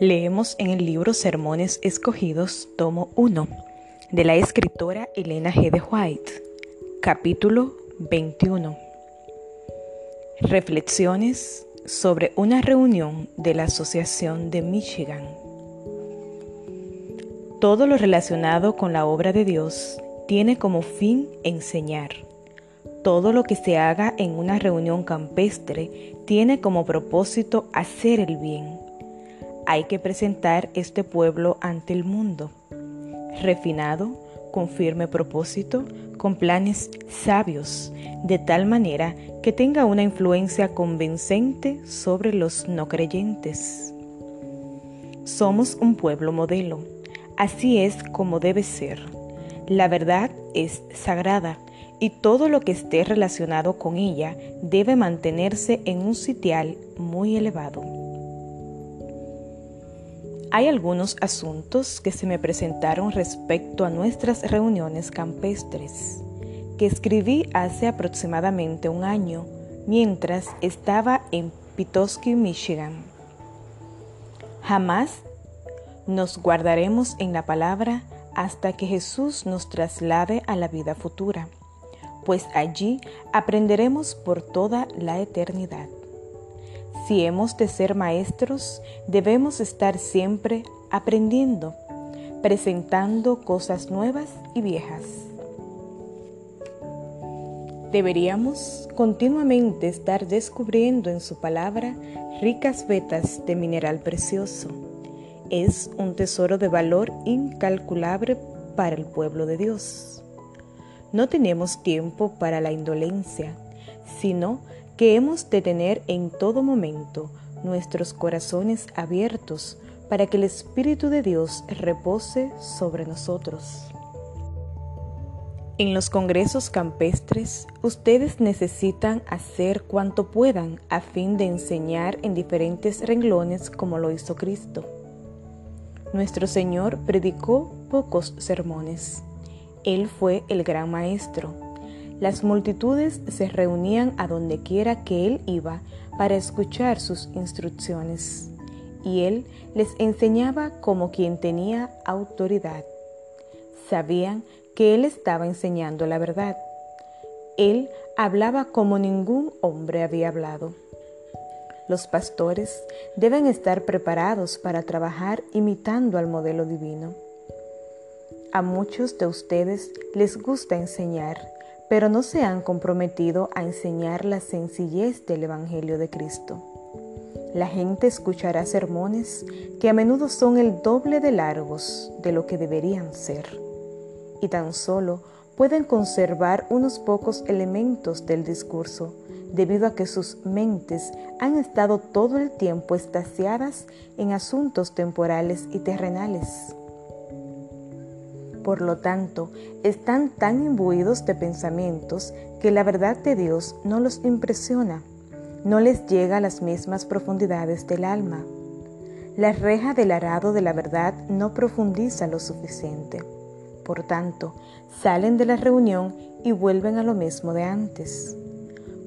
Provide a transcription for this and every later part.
Leemos en el libro Sermones Escogidos, tomo 1, de la escritora Elena G. de White, capítulo 21. Reflexiones sobre una reunión de la Asociación de Michigan. Todo lo relacionado con la obra de Dios tiene como fin enseñar. Todo lo que se haga en una reunión campestre tiene como propósito hacer el bien hay que presentar este pueblo ante el mundo, refinado, con firme propósito, con planes sabios, de tal manera que tenga una influencia convincente sobre los no creyentes. Somos un pueblo modelo, así es como debe ser. La verdad es sagrada y todo lo que esté relacionado con ella debe mantenerse en un sitial muy elevado. Hay algunos asuntos que se me presentaron respecto a nuestras reuniones campestres, que escribí hace aproximadamente un año mientras estaba en Petoskey, Michigan. Jamás nos guardaremos en la palabra hasta que Jesús nos traslade a la vida futura, pues allí aprenderemos por toda la eternidad. Si hemos de ser maestros, debemos estar siempre aprendiendo, presentando cosas nuevas y viejas. Deberíamos continuamente estar descubriendo en su palabra ricas vetas de mineral precioso. Es un tesoro de valor incalculable para el pueblo de Dios. No tenemos tiempo para la indolencia, sino que hemos de tener en todo momento nuestros corazones abiertos para que el Espíritu de Dios repose sobre nosotros. En los congresos campestres, ustedes necesitan hacer cuanto puedan a fin de enseñar en diferentes renglones como lo hizo Cristo. Nuestro Señor predicó pocos sermones. Él fue el gran maestro las multitudes se reunían a donde quiera que él iba para escuchar sus instrucciones, y él les enseñaba como quien tenía autoridad. Sabían que él estaba enseñando la verdad. Él hablaba como ningún hombre había hablado. Los pastores deben estar preparados para trabajar imitando al modelo divino. A muchos de ustedes les gusta enseñar pero no se han comprometido a enseñar la sencillez del Evangelio de Cristo. La gente escuchará sermones que a menudo son el doble de largos de lo que deberían ser, y tan solo pueden conservar unos pocos elementos del discurso, debido a que sus mentes han estado todo el tiempo estaciadas en asuntos temporales y terrenales. Por lo tanto, están tan imbuidos de pensamientos que la verdad de Dios no los impresiona, no les llega a las mismas profundidades del alma. La reja del arado de la verdad no profundiza lo suficiente. Por tanto, salen de la reunión y vuelven a lo mismo de antes.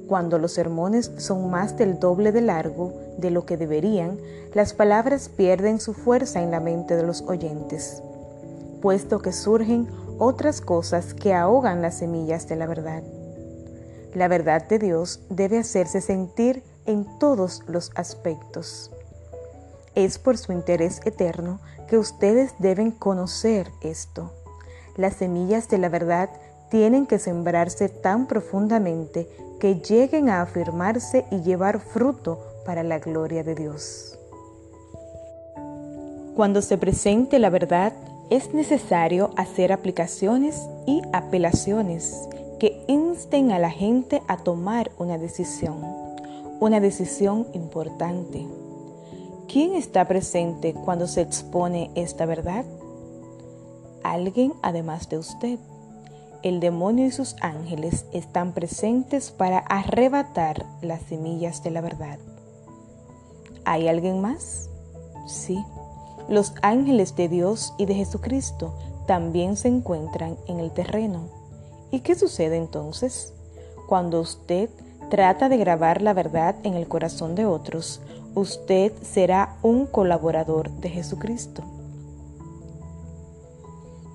Cuando los sermones son más del doble de largo de lo que deberían, las palabras pierden su fuerza en la mente de los oyentes puesto que surgen otras cosas que ahogan las semillas de la verdad. La verdad de Dios debe hacerse sentir en todos los aspectos. Es por su interés eterno que ustedes deben conocer esto. Las semillas de la verdad tienen que sembrarse tan profundamente que lleguen a afirmarse y llevar fruto para la gloria de Dios. Cuando se presente la verdad, es necesario hacer aplicaciones y apelaciones que insten a la gente a tomar una decisión, una decisión importante. ¿Quién está presente cuando se expone esta verdad? Alguien además de usted. El demonio y sus ángeles están presentes para arrebatar las semillas de la verdad. ¿Hay alguien más? Sí. Los ángeles de Dios y de Jesucristo también se encuentran en el terreno. ¿Y qué sucede entonces? Cuando usted trata de grabar la verdad en el corazón de otros, usted será un colaborador de Jesucristo.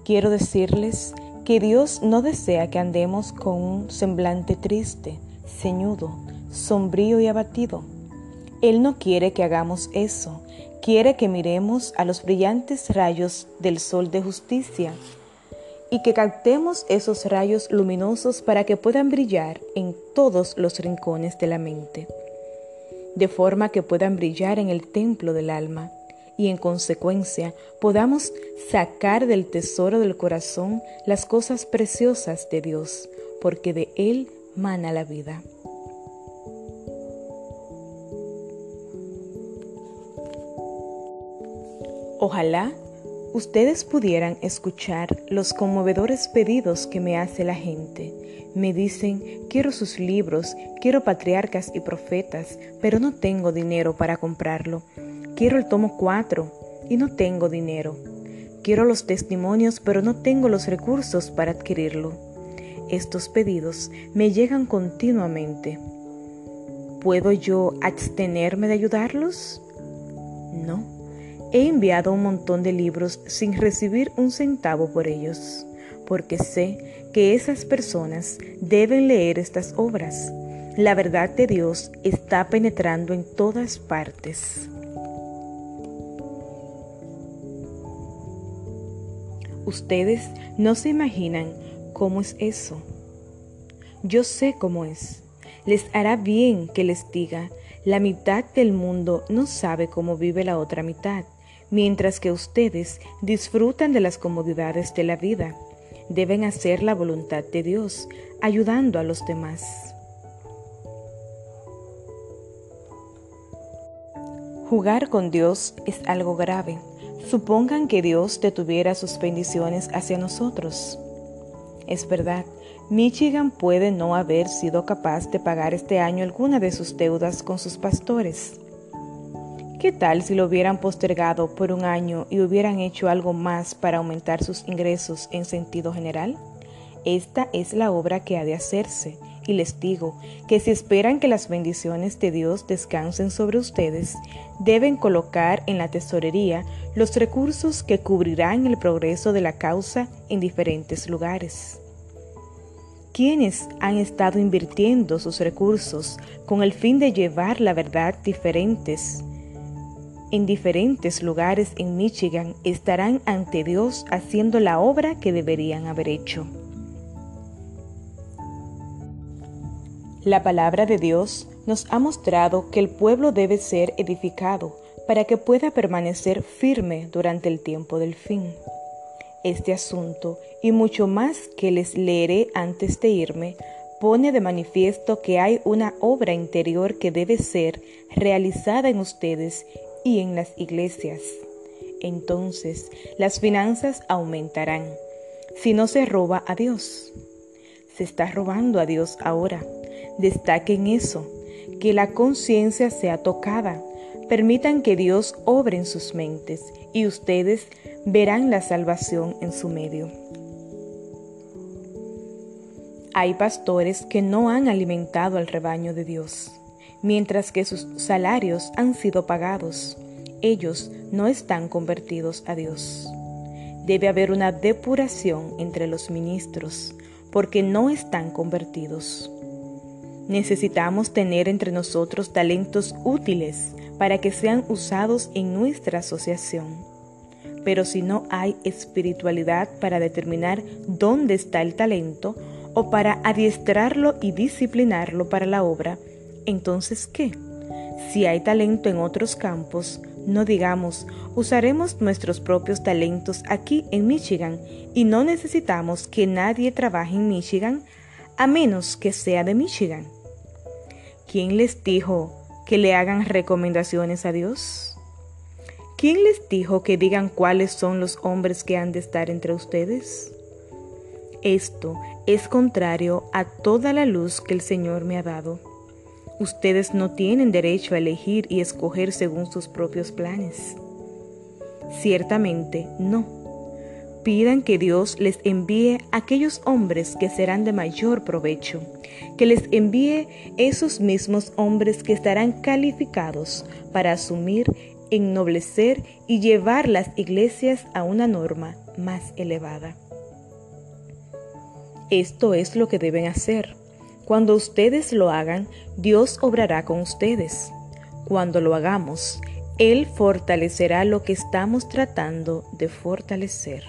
Quiero decirles que Dios no desea que andemos con un semblante triste, ceñudo, sombrío y abatido. Él no quiere que hagamos eso, quiere que miremos a los brillantes rayos del sol de justicia y que captemos esos rayos luminosos para que puedan brillar en todos los rincones de la mente, de forma que puedan brillar en el templo del alma y en consecuencia podamos sacar del tesoro del corazón las cosas preciosas de Dios, porque de Él mana la vida. Ojalá ustedes pudieran escuchar los conmovedores pedidos que me hace la gente. Me dicen, quiero sus libros, quiero patriarcas y profetas, pero no tengo dinero para comprarlo. Quiero el tomo 4 y no tengo dinero. Quiero los testimonios, pero no tengo los recursos para adquirirlo. Estos pedidos me llegan continuamente. ¿Puedo yo abstenerme de ayudarlos? No. He enviado un montón de libros sin recibir un centavo por ellos, porque sé que esas personas deben leer estas obras. La verdad de Dios está penetrando en todas partes. Ustedes no se imaginan cómo es eso. Yo sé cómo es. Les hará bien que les diga, la mitad del mundo no sabe cómo vive la otra mitad mientras que ustedes disfrutan de las comodidades de la vida. Deben hacer la voluntad de Dios, ayudando a los demás. Jugar con Dios es algo grave. Supongan que Dios detuviera sus bendiciones hacia nosotros. Es verdad, Michigan puede no haber sido capaz de pagar este año alguna de sus deudas con sus pastores. ¿Qué tal si lo hubieran postergado por un año y hubieran hecho algo más para aumentar sus ingresos en sentido general? Esta es la obra que ha de hacerse, y les digo que si esperan que las bendiciones de Dios descansen sobre ustedes, deben colocar en la tesorería los recursos que cubrirán el progreso de la causa en diferentes lugares. ¿Quiénes han estado invirtiendo sus recursos con el fin de llevar la verdad diferentes en diferentes lugares en Michigan estarán ante Dios haciendo la obra que deberían haber hecho. La palabra de Dios nos ha mostrado que el pueblo debe ser edificado para que pueda permanecer firme durante el tiempo del fin. Este asunto, y mucho más que les leeré antes de irme, pone de manifiesto que hay una obra interior que debe ser realizada en ustedes y en las iglesias. Entonces las finanzas aumentarán. Si no se roba a Dios, se está robando a Dios ahora. Destaquen eso, que la conciencia sea tocada. Permitan que Dios obre en sus mentes y ustedes verán la salvación en su medio. Hay pastores que no han alimentado al rebaño de Dios mientras que sus salarios han sido pagados. Ellos no están convertidos a Dios. Debe haber una depuración entre los ministros, porque no están convertidos. Necesitamos tener entre nosotros talentos útiles para que sean usados en nuestra asociación. Pero si no hay espiritualidad para determinar dónde está el talento o para adiestrarlo y disciplinarlo para la obra, entonces, ¿qué? Si hay talento en otros campos, no digamos, usaremos nuestros propios talentos aquí en Michigan y no necesitamos que nadie trabaje en Michigan a menos que sea de Michigan. ¿Quién les dijo que le hagan recomendaciones a Dios? ¿Quién les dijo que digan cuáles son los hombres que han de estar entre ustedes? Esto es contrario a toda la luz que el Señor me ha dado. Ustedes no tienen derecho a elegir y escoger según sus propios planes. Ciertamente no. Pidan que Dios les envíe aquellos hombres que serán de mayor provecho, que les envíe esos mismos hombres que estarán calificados para asumir, ennoblecer y llevar las iglesias a una norma más elevada. Esto es lo que deben hacer. Cuando ustedes lo hagan, Dios obrará con ustedes. Cuando lo hagamos, Él fortalecerá lo que estamos tratando de fortalecer.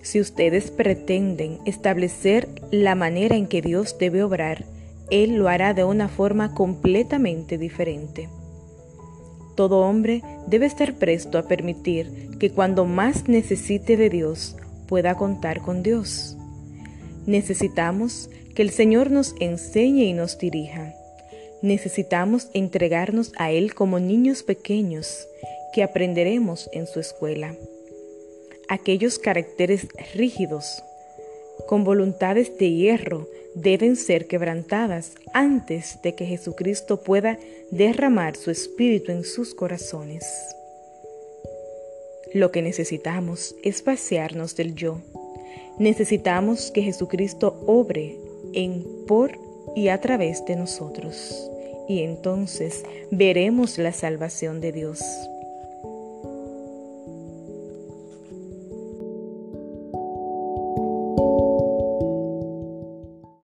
Si ustedes pretenden establecer la manera en que Dios debe obrar, Él lo hará de una forma completamente diferente. Todo hombre debe estar presto a permitir que cuando más necesite de Dios pueda contar con Dios. Necesitamos que el Señor nos enseñe y nos dirija. Necesitamos entregarnos a Él como niños pequeños que aprenderemos en su escuela aquellos caracteres rígidos, con voluntades de hierro, deben ser quebrantadas antes de que Jesucristo pueda derramar su espíritu en sus corazones. Lo que necesitamos es vaciarnos del yo. Necesitamos que Jesucristo obre en, por y a través de nosotros. Y entonces veremos la salvación de Dios.